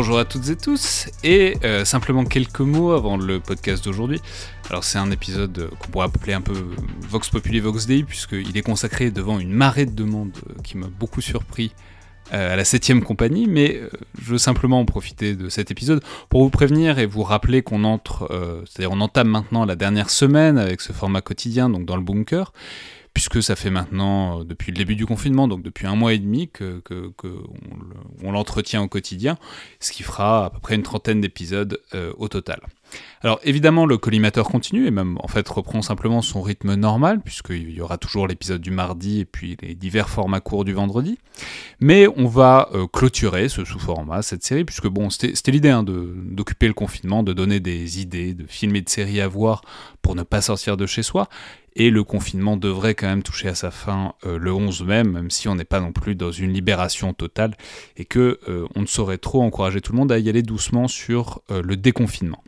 Bonjour à toutes et tous, et euh, simplement quelques mots avant le podcast d'aujourd'hui. Alors c'est un épisode euh, qu'on pourrait appeler un peu Vox Populi Vox Dei, puisqu'il est consacré devant une marée de demandes euh, qui m'a beaucoup surpris à la 7ème compagnie, mais je veux simplement en profiter de cet épisode pour vous prévenir et vous rappeler qu'on entre, c'est-à-dire on entame maintenant la dernière semaine avec ce format quotidien, donc dans le bunker, puisque ça fait maintenant, euh, depuis le début du confinement, donc depuis un mois et demi, que, l'entretient au quotidien, ce qui fera à peu près une trentaine d'épisodes euh, au total. Alors évidemment, le collimateur continue et même en fait reprend simplement son rythme normal, puisqu'il y aura toujours l'épisode du mardi et puis les divers formats courts du vendredi. Mais on va euh, clôturer ce sous-format, cette série, puisque bon, c'était l'idée hein, d'occuper le confinement, de donner des idées, de films et de séries à voir pour ne pas sortir de chez soi. Et le confinement devrait quand même toucher à sa fin euh, le 11 mai, même si on n'est pas non plus dans une libération totale et que euh, on ne saurait trop encourager tout le monde à y aller doucement sur euh, le déconfinement.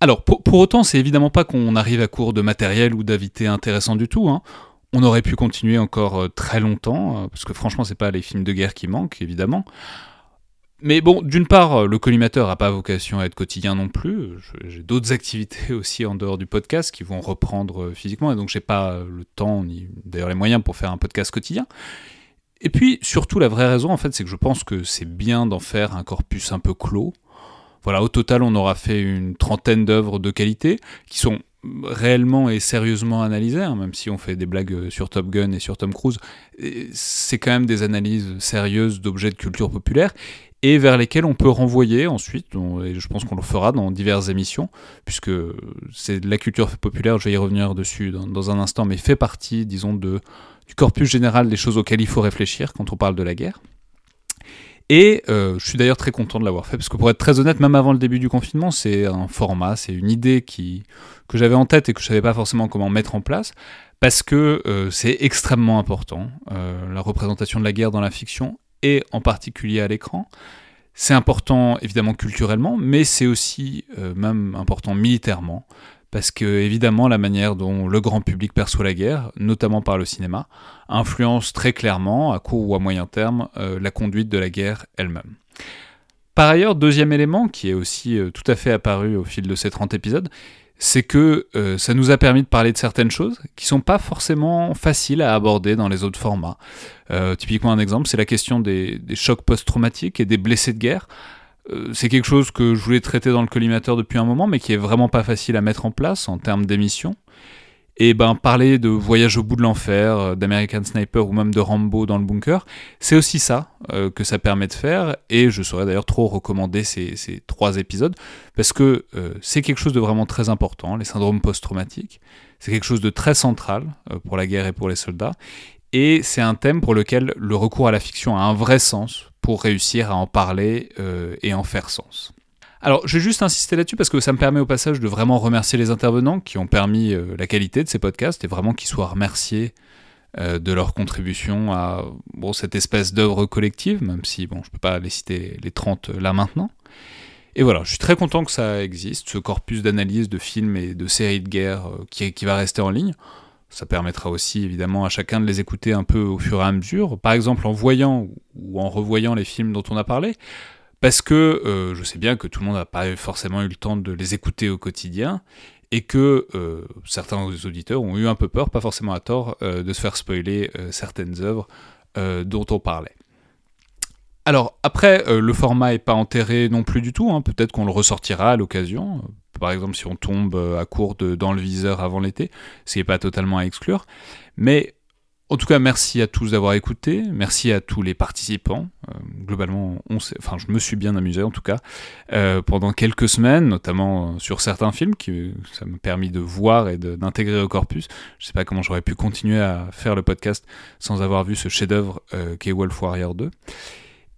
Alors pour, autant, c'est évidemment pas qu'on arrive à court de matériel ou d'invités intéressants du tout. Hein. On aurait pu continuer encore très longtemps, parce que franchement, c'est pas les films de guerre qui manquent, évidemment. Mais bon, d'une part, euh, le collimateur n'a pas vocation à être quotidien non plus. J'ai d'autres activités aussi en dehors du podcast qui vont reprendre euh, physiquement, et donc j'ai pas le temps ni d'ailleurs les moyens pour faire un podcast quotidien. Et puis surtout, la vraie raison, en fait, c'est que je pense que c'est bien d'en faire un corpus un peu clos. Voilà, au total, on aura fait une trentaine d'œuvres de qualité qui sont réellement et sérieusement analysées, hein, même si on fait des blagues euh, sur Top Gun et sur Tom Cruise, c'est quand même des analyses sérieuses d'objets de culture populaire et vers lesquels on peut renvoyer ensuite, et je pense qu'on le fera dans diverses émissions, puisque c'est la culture populaire, je vais y revenir dessus dans, un instant, mais fait partie, disons, de, du corpus général des choses auxquelles il faut réfléchir quand on parle de la guerre. Et euh, je suis d'ailleurs très content de l'avoir fait, parce que pour être très honnête, même avant le début du confinement, c'est un format, c'est une idée qui, que j'avais en tête et que je ne savais pas forcément comment mettre en place, parce que euh, c'est extrêmement important, euh, la représentation de la guerre dans la fiction, et en particulier à l'écran. C'est important évidemment culturellement, mais c'est aussi euh, même important militairement, parce que évidemment la manière dont le grand public perçoit la guerre, notamment par le cinéma, influence très clairement, à court ou à moyen terme, euh, la conduite de la guerre elle-même. Par ailleurs, deuxième élément qui est aussi euh, tout à fait apparu au fil de ces 30 épisodes, c'est que euh, ça nous a permis de parler de certaines choses qui sont pas forcément faciles à aborder dans les autres formats. Euh, typiquement un exemple, c'est la question des, chocs post-traumatiques et des blessés de guerre. Euh, c'est quelque chose que je voulais traiter dans le collimateur depuis un moment, mais qui est vraiment pas facile à mettre en place en termes d'émission. Et ben parler de Voyage au bout de l'enfer, euh, d'American Sniper ou même de Rambo dans le bunker, c'est aussi ça euh, que ça permet de faire. Et je saurais d'ailleurs trop recommander ces, ces, trois épisodes parce que euh, c'est quelque chose de vraiment très important, les syndromes post-traumatiques. C'est quelque chose de très central pour la guerre et pour les soldats. Et c'est un thème pour lequel le recours à la fiction a un vrai sens pour réussir à en parler et en faire sens. Alors, je vais juste insister là-dessus parce que ça me permet au passage de vraiment remercier les intervenants qui ont permis euh, la qualité de ces podcasts et vraiment qu'ils soient remerciés euh, de leur contribution à cette espèce d'œuvre collective, même si bon, je ne peux pas les citer les 30 là maintenant. Et voilà, je suis très content que ça existe, ce corpus d'analyse de films et de séries de guerre euh, qui va rester en ligne. Ça permettra aussi évidemment à chacun de les écouter un peu au fur et à mesure, par exemple en voyant ou en revoyant les films dont on a parlé, parce que euh, je sais bien que tout le monde n'a pas forcément eu le temps de les écouter au quotidien, et que euh, certains auditeurs ont eu un peu peur, pas forcément à tort, euh, de se faire spoiler certaines œuvres dont on parlait. Alors après, le format n'est pas enterré non plus du tout, hein. peut-être qu'on le ressortira à l'occasion, par exemple si on tombe à court dans le viseur avant l'été, ce qui n'est pas totalement à exclure, mais en tout cas, merci à tous d'avoir écouté, merci à tous les participants. Euh, globalement, enfin, je me suis bien amusé en tout cas euh, pendant quelques semaines, notamment sur certains films qui ça m'a permis de voir et d'intégrer au corpus. Je sais pas comment j'aurais pu continuer à faire le podcast sans avoir vu ce chef-d'œuvre euh, qu'est Wolf Warrior 2.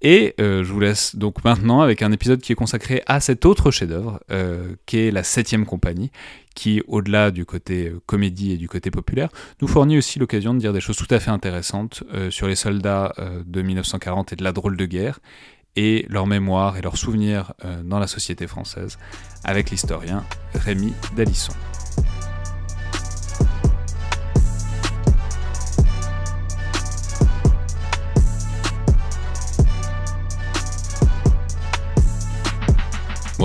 Et euh, je vous laisse donc maintenant avec un épisode qui est consacré à cet autre chef-d'œuvre, euh, qui est la septième compagnie, qui, au-delà du côté euh, comédie et du côté populaire, nous fournit aussi l'occasion de dire des choses tout à fait intéressantes sur les soldats de 1940 et de la drôle de guerre, et leur mémoire et leurs souvenirs dans la société française, avec l'historien Rémi Dalisson.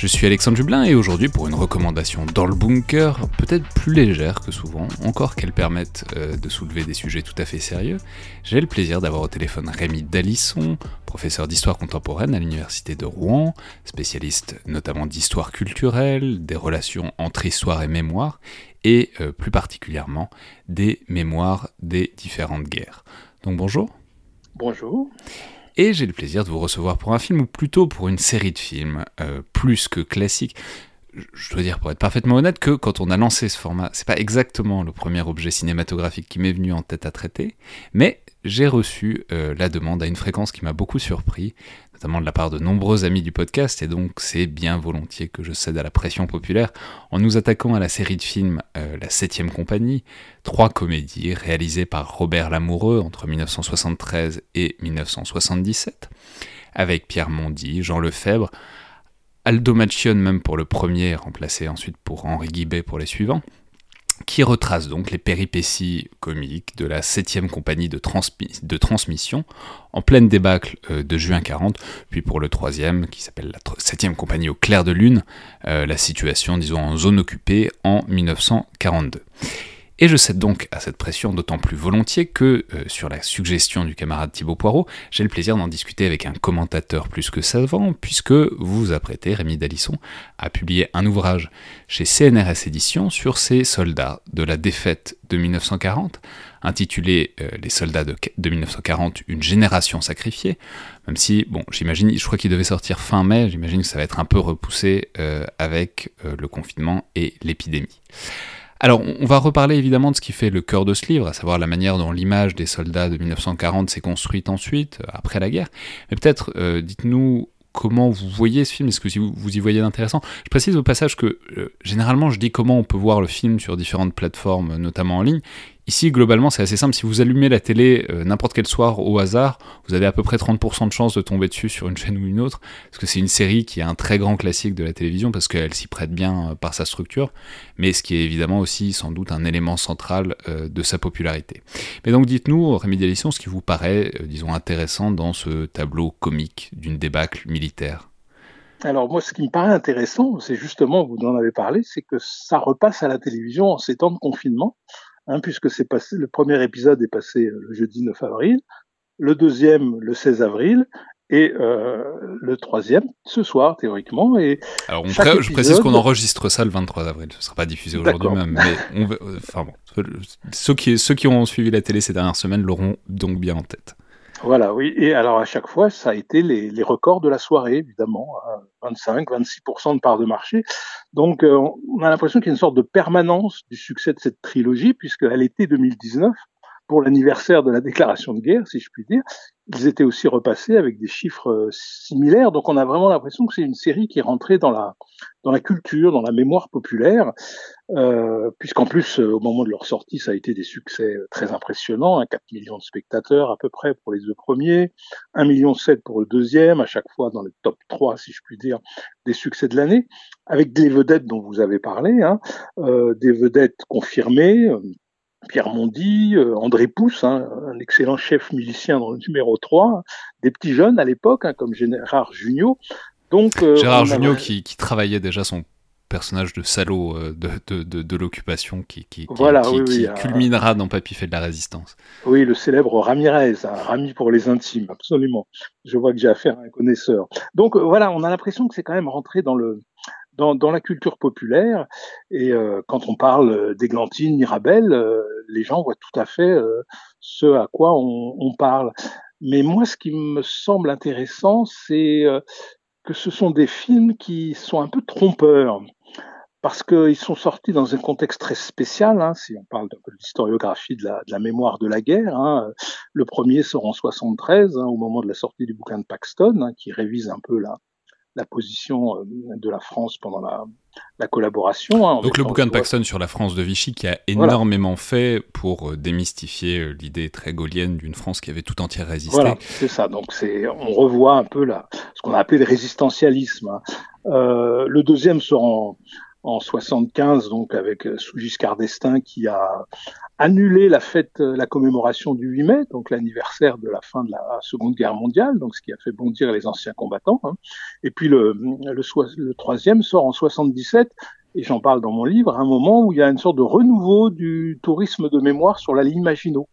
Je suis Alexandre Jublin et aujourd'hui pour une recommandation dans le bunker, peut-être plus légère que souvent, encore qu'elle permette euh, de soulever des sujets tout à fait sérieux, j'ai le plaisir d'avoir au téléphone Rémi Dalisson, professeur d'histoire contemporaine à l'université de Rouen, spécialiste notamment d'histoire culturelle, des relations entre histoire et mémoire, et euh, plus particulièrement des mémoires des différentes guerres. Donc bonjour. Bonjour et j'ai le plaisir de vous recevoir pour un film, ou plutôt pour une série de films, euh, plus que classique. Je dois dire, pour être parfaitement honnête, que quand on a lancé ce format, c'est pas exactement le premier objet cinématographique qui m'est venu en tête à traiter, mais j'ai reçu euh, la demande à une fréquence qui m'a beaucoup surpris, notamment de la part de nombreux amis du podcast, et donc c'est bien volontiers que je cède à la pression populaire. En nous attaquant à la série de films euh, La Septième Compagnie, trois comédies réalisées par Robert Lamoureux entre 1973 et 1977, avec Pierre Mondy, Jean Lefebvre, Aldo Machion même pour le premier, remplacé ensuite pour Henri Guibet pour les suivants, qui retrace donc les péripéties comiques de la 7 compagnie de, transmission en pleine débâcle euh, de juin 40, puis pour le troisième, qui s'appelle la 7 compagnie au clair de lune, euh, la situation, disons, en zone occupée en 1942. Et je cède donc à cette pression d'autant plus volontiers que, euh, sur la suggestion du camarade Thibaut Poirot, j'ai le plaisir d'en discuter avec un commentateur plus que savant, puisque vous vous apprêtez, Rémi Dalisson, à publier un ouvrage chez CNRS Éditions sur ces soldats de la défaite de 1940, intitulé euh, Les soldats de, 1940, une génération sacrifiée, même si, bon, j'imagine, je crois qu'il devait sortir fin mai, j'imagine que ça va être un peu repoussé euh, avec le confinement et l'épidémie. Alors, on va reparler évidemment de ce qui fait le cœur de ce livre, à savoir la manière dont l'image des soldats de 1940 s'est construite ensuite, euh, après la guerre. Mais peut-être, euh, dites-nous comment vous voyez ce film, est-ce que vous, y voyez d'intéressant? Je précise au passage que euh, généralement je dis comment on peut voir le film sur différentes plateformes, notamment en ligne. Ici, globalement, c'est assez simple. Si vous allumez la télé euh, n'importe quel soir au hasard, vous avez à peu près 30% de chances de tomber dessus sur une chaîne ou une autre. Parce que c'est une série qui est un très grand classique de la télévision, parce qu'elle s'y prête bien euh, par sa structure, mais ce qui est évidemment aussi sans doute un élément central euh, de sa popularité. Mais donc dites-nous, Rémi Délisson, ce qui vous paraît, disons, intéressant dans ce tableau comique d'une débâcle militaire. Alors moi, ce qui me paraît intéressant, c'est justement, vous en avez parlé, c'est que ça repasse à la télévision en ces temps de confinement. Hein, puisque c'est passé, le premier épisode est passé euh, le jeudi 9 avril, le deuxième le 16 avril, et euh, le troisième ce soir théoriquement. Et Alors je précise qu'on enregistre ça le 23 avril, ce ne sera pas diffusé aujourd'hui même, mais on, enfin bon, ceux qui, ceux qui ont suivi la télé ces dernières semaines l'auront donc bien en tête. Voilà, oui. Et alors à chaque fois, ça a été les, les records de la soirée, évidemment, 25, 26% de part de marché. Donc euh, on a l'impression qu'il y a une sorte de permanence du succès de cette trilogie, puisqu'à l'été 2019, pour l'anniversaire de la déclaration de guerre, si je puis dire, ils étaient aussi repassés avec des chiffres euh, similaires. Donc on a vraiment l'impression que c'est une série qui est rentrée dans la dans la culture, dans la mémoire populaire, euh, puisqu'en plus euh, au moment de leur sortie, ça a été des succès très impressionnants, hein, 4 millions de spectateurs à peu près pour les deux premiers, 1 million 7 pour le deuxième, à chaque fois dans le top 3 si je puis dire des succès de l'année, avec des vedettes dont vous avez parlé, hein, euh, des vedettes confirmées, Pierre Mondy, euh, André Pousse, hein, un excellent chef musicien dans le numéro 3, des petits jeunes à l'époque, hein, comme Gérard Jugnot. Donc, euh, Gérard Jugnot qui, travaillait déjà son personnage de salaud euh, de, de, de, l'occupation qui, qui, voilà, qui, culminera dans Papy fait de la résistance. Oui, le célèbre Ramirez, un Rami pour les intimes, absolument. Je vois que j'ai affaire à un connaisseur. Donc voilà, on a l'impression que c'est quand même rentré dans le, dans, la culture populaire. Et euh, quand on parle d'Églantine, Mirabel, euh, les gens voient tout à fait euh, ce à quoi on, parle. Mais moi, ce qui me semble intéressant, c'est que ce sont des films qui sont un peu trompeurs parce qu'ils sont sortis dans un contexte très spécial, hein, si on parle de l'historiographie de la, de la, mémoire de la guerre. Hein. Le premier sort en 73, hein, au moment de la sortie du bouquin de Paxton, hein, qui révise un peu la, la position euh, de la France pendant la, la collaboration. Hein, Donc le bouquin de Paxton sur la France de Vichy qui a énormément fait pour euh, démystifier euh, l'idée très gaulienne d'une France qui avait tout entière résisté. Voilà, c'est ça. Donc on revoit un peu la, ce qu'on a appelé le résistentialisme. Hein. Euh, le deuxième sera en, en 75, donc avec sous Giscard d'Estaing qui a annulé la fête, la commémoration du 8 mai, donc l'anniversaire de la fin de la Seconde Guerre mondiale, donc ce qui a fait bondir les anciens combattants. Hein. Et puis le, le, le troisième sort en 77 et j'en parle dans mon livre, à un moment où il y a une sorte de renouveau du tourisme de mémoire sur la ligne Maginot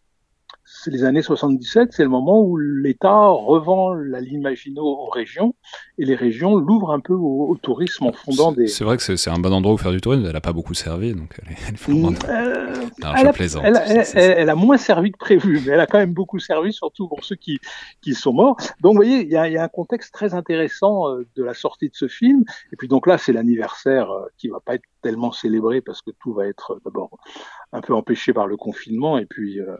les années 77, c'est le moment où l'État revend la ligne Maginot aux régions et les régions l'ouvrent un peu au, tourisme en fondant des. C'est vrai que c'est un bon endroit où faire du tourisme. Elle n'a pas beaucoup servi, donc elle est. Elle, euh, elle, a, plaisante, elle, a, moins servi que prévu, mais elle a quand même beaucoup servi, surtout pour ceux qui, qui sont morts. Donc, vous voyez, il y a, y a, un contexte très intéressant euh, de la sortie de ce film. Et puis, donc là, c'est l'anniversaire euh, qui va pas être tellement célébré parce que tout va être d'abord un peu empêché par le confinement et puis euh,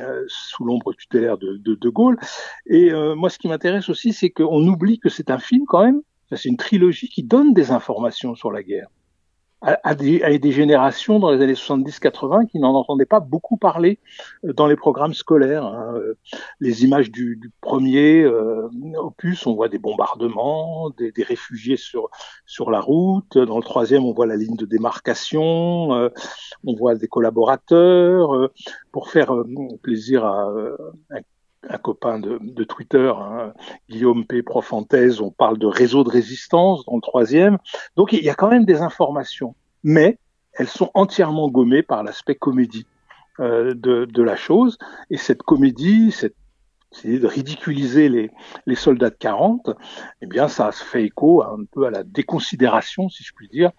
euh, sous l'ombre tutélaire de, de, Gaulle. Et euh, moi, ce qui m'intéresse aussi, c'est qu'on oublie que c'est un film quand même, c'est une trilogie qui donne des informations sur la guerre à, des, des, générations dans les années 70-80 qui n'en entendaient pas beaucoup parler euh, dans les programmes scolaires. Hein. Les images du, du premier euh, opus, on voit des bombardements, des, des, réfugiés sur sur la route. Dans le troisième, on voit la ligne de démarcation, euh, on voit des collaborateurs. Euh, pour faire plaisir à, à un copain de, Twitter, hein, Guillaume P. Profanthèse, on parle de réseau de résistance dans le troisième. Donc il y a quand même des informations, mais elles sont entièrement gommées par l'aspect comédie euh, de, de, la chose. Et cette comédie, cette c'est de ridiculiser les, les, soldats de 40, eh bien, ça se fait écho un peu à la déconsidération, si je puis dire,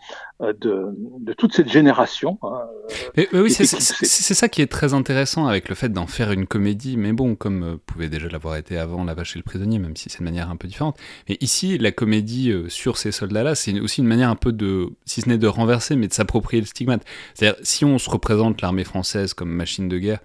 euh, de, de toute cette génération. Hein, oui, c'est ça qui est très intéressant avec le fait d'en faire une comédie, mais bon, comme euh, pouvait déjà l'avoir été avant La Vache et le Prisonnier, même si c'est de manière un peu différente. Mais ici, la comédie euh, sur ces soldats-là, c'est aussi une manière un peu de, si ce n'est de renverser, mais de s'approprier le stigmate. C'est-à-dire, si on se représente l'armée française comme machine de guerre,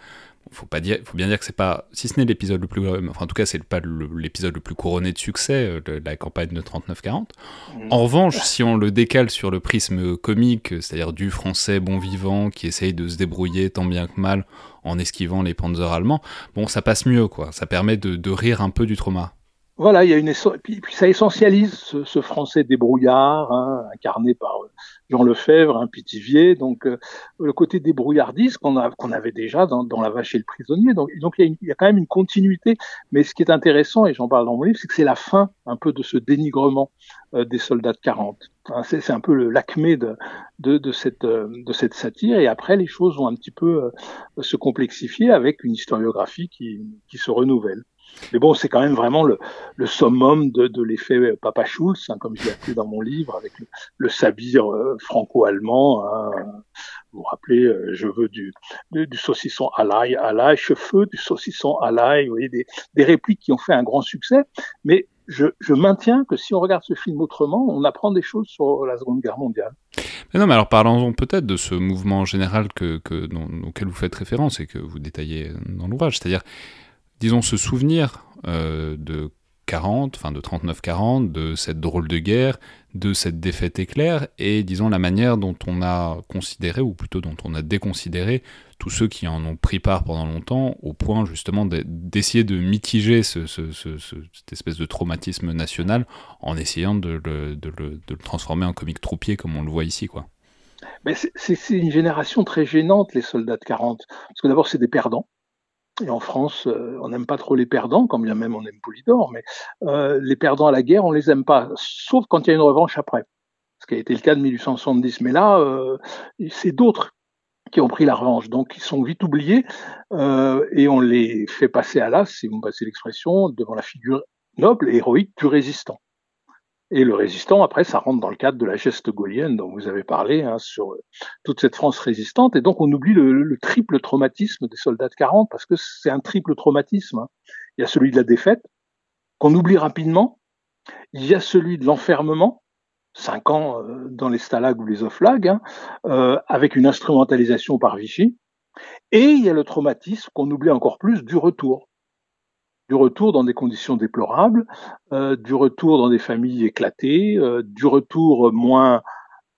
faut pas dire, faut bien dire que c'est pas, si ce n'est l'épisode le plus, enfin en tout cas c'est pas l'épisode le plus couronné de succès euh, de la campagne de 39-40. Mm. En revanche, si on le décale sur le prisme comique, c'est-à-dire du français bon vivant qui essaye de se débrouiller tant bien que mal en esquivant les panzers allemands, bon ça passe mieux quoi, ça permet de, de rire un peu du trauma. Voilà, il y a une puis, puis ça essentialise ce, ce français débrouillard, hein, incarné par euh, Jean Lefebvre, un Pitivier, donc euh, le côté débrouillardiste qu'on avait déjà dans, dans, La Vache et le Prisonnier. Donc, il, y a il, y a quand même une continuité. Mais ce qui est intéressant, et j'en parle dans mon livre, c'est que c'est la fin un peu de ce dénigrement euh, des soldats de 40. Hein, c'est un peu l'acmé de, de, de, cette, de cette satire. Et après, les choses vont un petit peu se complexifier avec une historiographie qui, qui se renouvelle. Mais bon, c'est quand même vraiment le, summum de, l'effet Papa Schulz, hein, comme je l'ai appelé dans mon livre, avec le, le sabir euh, franco-allemand. Hein. Vous vous rappelez, euh, je veux du, saucisson à l'ail, à l'ail, cheveux du saucisson à l'ail. Vous voyez, des, répliques qui ont fait un grand succès. Mais je, maintiens que si on regarde ce film autrement, on apprend des choses sur la Seconde Guerre mondiale. Mais non, mais alors parlons peut-être de ce mouvement général auquel vous faites référence et que vous détaillez dans l'ouvrage. C'est-à-dire disons, se souvenir euh, de 40, enfin de 39-40, de cette drôle de guerre, de cette défaite éclair, et disons la manière dont on a considéré, ou plutôt dont on a déconsidéré, tous ceux qui en ont pris part pendant longtemps, au point justement d'essayer de mitiger ce, ce, ce, cette espèce de traumatisme national en essayant de le, transformer en comique troupier comme on le voit ici. quoi. C'est une génération très gênante, les soldats de 40, parce que d'abord c'est des perdants, et en France, euh, on n'aime pas trop les perdants, quand bien même on aime Polydor, mais euh, les perdants à la guerre, on les aime pas, sauf quand il y a une revanche après. Ce qui a été le cas de 1870. Mais là, euh, c'est d'autres qui ont pris la revanche. Donc, ils sont vite oubliés et on les fait passer à l'as, si vous me passez l'expression, devant la figure noble et héroïque du résistant. Et le résistant, après, ça rentre dans le cadre de la geste gaulienne dont vous avez parlé, hein, sur euh, toute cette France résistante. Et donc, on oublie le, le triple traumatisme des soldats de 40, parce que c'est un triple traumatisme. Hein. Il y a celui de la défaite, qu'on oublie rapidement. Il y a celui de l'enfermement, cinq ans euh, dans les stalags ou les oflags, hein, euh, avec une instrumentalisation par Vichy. Et il y a le traumatisme qu'on oublie encore plus du retour du retour dans des conditions déplorables, euh, du retour dans des familles éclatées, euh, du retour moins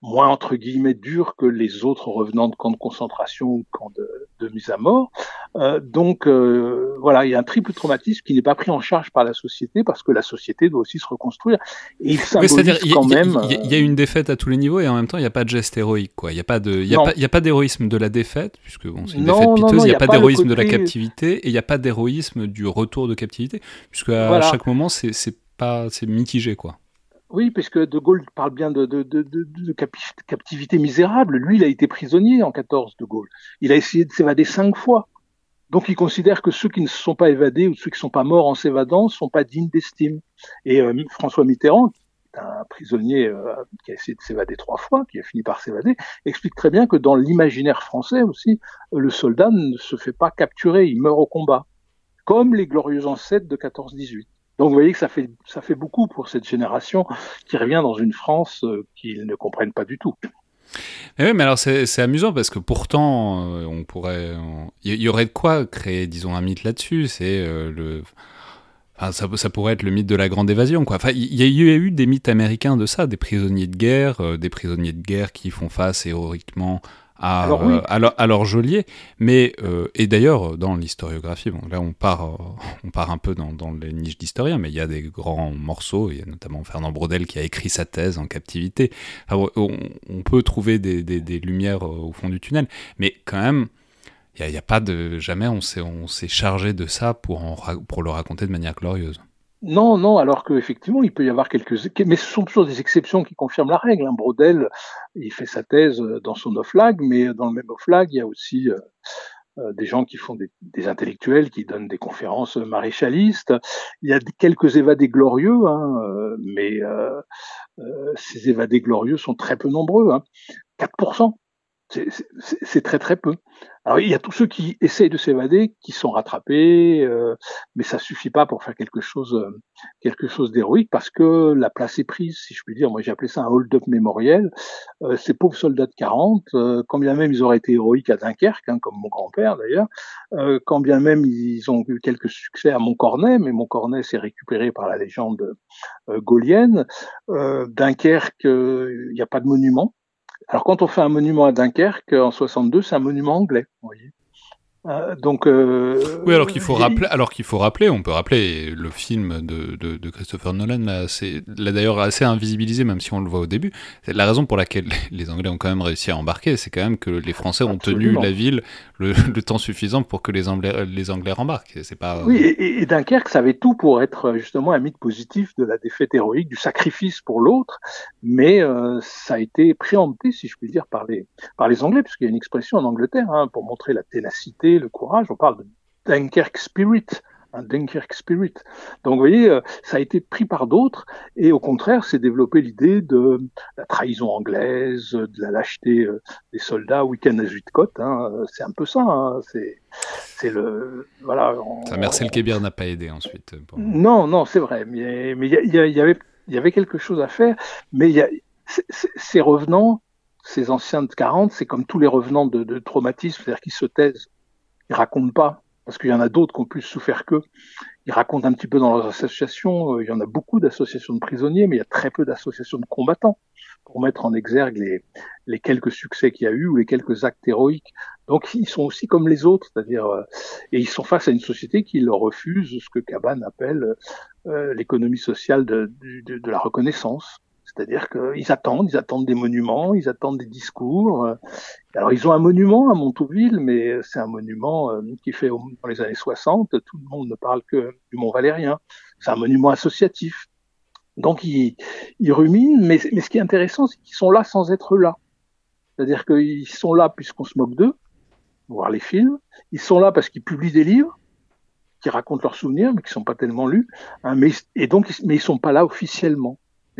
moins entre guillemets dur que les autres revenants de camps de concentration ou camps de, de mise à mort. Euh, donc euh, voilà, il y a un triple traumatisme qui n'est pas pris en charge par la société parce que la société doit aussi se reconstruire. Et il symbolise quand même. Il y, a une défaite à tous les niveaux et en même temps il n'y a pas de geste héroïque. Quoi. Il n'y a pas de, il y a pas, y a pas d'héroïsme de la défaite puisque bon, c'est une défaite piteuse. Il n'y a, pas d'héroïsme de la captivité et il n'y a pas d'héroïsme du retour de captivité puisque à chaque moment c'est pas, c'est mitigé quoi. Oui, puisque De Gaulle parle bien de, captivité misérable. Lui, il a été prisonnier en 14, De Gaulle. Il a essayé de s'évader cinq fois. Donc, il considère que ceux qui ne se sont pas évadés ou ceux qui ne sont pas morts en s'évadant ne sont pas dignes d'estime. Et euh, François Mitterrand, un prisonnier euh, qui a essayé de s'évader trois fois, qui a fini par s'évader, explique très bien que dans l'imaginaire français aussi, le soldat ne se fait pas capturer, il meurt au combat, comme les glorieux ancêtres de 14-18. Donc vous voyez que ça fait, ça fait beaucoup pour cette génération qui revient dans une France euh, qu'ils ne comprennent pas du tout. Mais oui, mais alors c'est amusant parce que pourtant, euh, on pourrait, il y, aurait de quoi créer, disons, un mythe là-dessus. C'est euh, le, enfin, ça, ça, pourrait être le mythe de la grande évasion, quoi. Enfin, il y, a eu des mythes américains de ça, des prisonniers de guerre, des prisonniers de guerre qui font face héroïquement à, alors, euh, à, leur, geôlier. Mais, euh, et d'ailleurs, dans l'historiographie, bon, là on part, euh, on part un peu dans, dans les niches d'historiens, mais il y a des grands morceaux, il y a notamment Fernand Braudel qui a écrit sa thèse en captivité. on, on, peut trouver des, des, des, lumières au fond du tunnel, mais quand même, il n'y a, a, pas de. Jamais on s'est chargé de ça pour, en, pour le raconter de manière glorieuse. Non, non, alors qu'effectivement, il peut y avoir quelques... Mais ce sont toujours des exceptions qui confirment la règle. Hein. Brodel, il fait sa thèse euh, dans son off-lag, mais dans le même off-lag, il y a aussi euh, euh, des gens qui font des, des, intellectuels, qui donnent des conférences maréchalistes. Il y a quelques évadés glorieux, hein, mais ces évadés glorieux sont très peu nombreux. Hein. 4%. C'est très très peu. Alors il y a tous ceux qui essayent de s'évader, qui sont rattrapés, euh, mais ça suffit pas pour faire quelque chose, euh, quelque chose d'héroïque parce que la place est prise, si je puis dire. Moi j'ai appelé ça un hold-up mémoriel. Euh, ces pauvres soldats de 40, euh, quand bien même ils auraient été héroïques à Dunkerque, hein, comme mon grand-père d'ailleurs, quand bien même ils ont eu quelques succès à Montcornet, mais Montcornet s'est récupéré par la légende gaulienne. Dunkerque, il n'y a pas de monument. Alors quand on fait un monument à Dunkerque en 62, c'est un monument anglais, vous voyez. Euh, donc, euh, oui, alors qu'il faut rappeler, alors qu'il faut rappeler, on peut rappeler le film de, de, de Christopher Nolan là, c'est là d'ailleurs assez invisibilisé, même si on le voit au début. C'est la raison pour laquelle les Anglais ont quand même réussi à embarquer, c'est quand même que les Français ont tenu la ville le, le, temps suffisant pour que les Anglais les Anglais rembarquent. C'est pas. Oui, et, et, Dunkerque, ça avait tout pour être justement un mythe positif de la défaite héroïque, du sacrifice pour l'autre, mais euh, ça a été préempté, si je puis dire, par les par les Anglais, puisqu'il y a une expression en Angleterre hein, pour montrer la ténacité le courage. On parle de Dunkirk Spirit, un Spirit. Donc vous voyez, euh, ça a été pris par d'autres et au contraire, c'est développé l'idée de la trahison anglaise, de la lâcheté euh, des soldats week-end à Zuidcote. Hein. C'est un peu ça. Hein. C'est c'est le voilà. Ça, Marcel Kébir n'a pas aidé ensuite. Non, non, c'est vrai. Mais mais il y, y, avait il y avait quelque chose à faire. Mais il y a ces revenants ces anciens de 40, c'est comme tous les revenants de, de traumatisme, c'est-à-dire qu'ils se taisent, ils racontent pas, parce qu'il y en a d'autres qui ont plus souffert qu'eux. Ils racontent un petit peu dans leurs associations. Euh, il y en a beaucoup d'associations de prisonniers, mais il y a très peu d'associations de combattants pour mettre en exergue les, les quelques succès qu'il y a eu ou les quelques actes héroïques. Donc ils sont aussi comme les autres, c'est-à-dire euh, et ils sont face à une société qui leur refuse ce que Cabane appelle euh, l'économie sociale de, de, de, la reconnaissance. C'est-à-dire qu'ils attendent, ils attendent des monuments, ils attendent des discours. Alors ils ont un monument à Montauville, mais c'est un monument euh, qui fait dans les années 60, tout le monde ne parle que du Mont Valérien. C'est un monument associatif. Donc ils, ils ruminent, mais, ce qui est intéressant, c'est qu'ils sont là sans être là. C'est-à-dire qu'ils sont là puisqu'on se moque d'eux, voir les films. Ils sont là parce qu'ils publient des livres qui racontent leurs souvenirs, mais qui sont pas tellement lus. Hein, mais, et donc, mais ils sont pas là officiellement.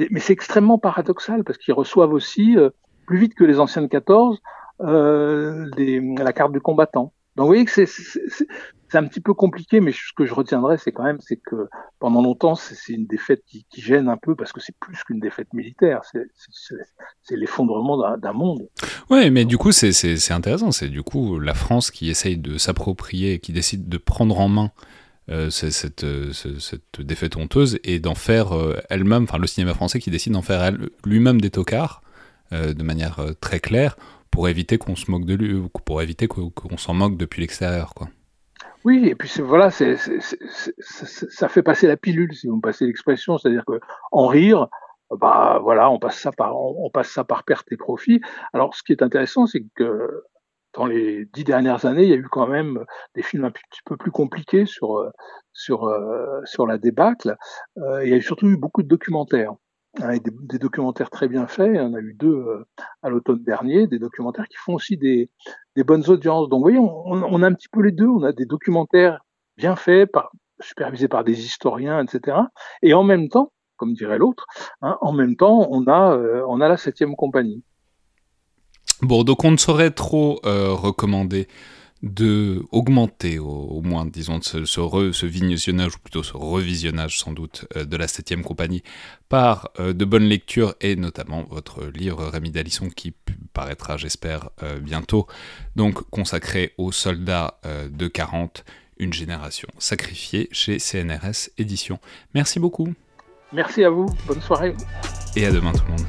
Mais c'est extrêmement paradoxal parce qu'ils reçoivent aussi, euh, plus vite que les anciens de 14, euh, la carte du combattant. Donc vous voyez que c'est un petit peu compliqué, mais ce que je retiendrai, c'est quand même, c'est que pendant longtemps, c'est une défaite qui, qui, gêne un peu parce que c'est plus qu'une défaite militaire, c'est l'effondrement d'un monde. Ouais, mais du coup, c'est intéressant. C'est du coup la France qui essaye de s'approprier, qui décide de prendre en main cette, euh, cette, défaite honteuse et d'en faire euh, elle-même, enfin le cinéma français qui décide d'en faire lui-même des tocards de manière très claire pour éviter qu'on se moque de lui, pour éviter qu'on s'en moque depuis l'extérieur. Oui, et puis voilà, ça fait passer la pilule, si vous me passez l'expression, c'est-à-dire que en rire, bah voilà, on passe ça par, on, passe ça par perte et profit. Alors, ce qui est intéressant, c'est que dans les dix dernières années, il y a eu quand même des films un petit peu plus compliqués sur sur sur la débâcle. il y a surtout eu beaucoup de documentaires. Hein, des, documentaires très bien faits. On a eu deux à l'automne dernier, des documentaires qui font aussi des, des bonnes audiences. Donc, vous voyez, on, on, a un petit peu les deux. On a des documentaires bien faits, par, supervisés par des historiens, etc. Et en même temps, comme dirait l'autre, hein, en même temps, on a, on a la septième compagnie. Bon, donc on ne saurait trop euh, recommander de augmenter au, moins, disons, ce, ce, visionnage, ou plutôt ce revisionnage sans doute, euh, de la septième compagnie par euh, de bonnes lectures, et notamment votre livre Rémi Dalisson qui paraîtra, j'espère, bientôt, donc consacré aux soldats de 40, une génération sacrifiée chez CNRS Éditions. Merci beaucoup. Merci à vous, bonne soirée. Et à demain tout le monde.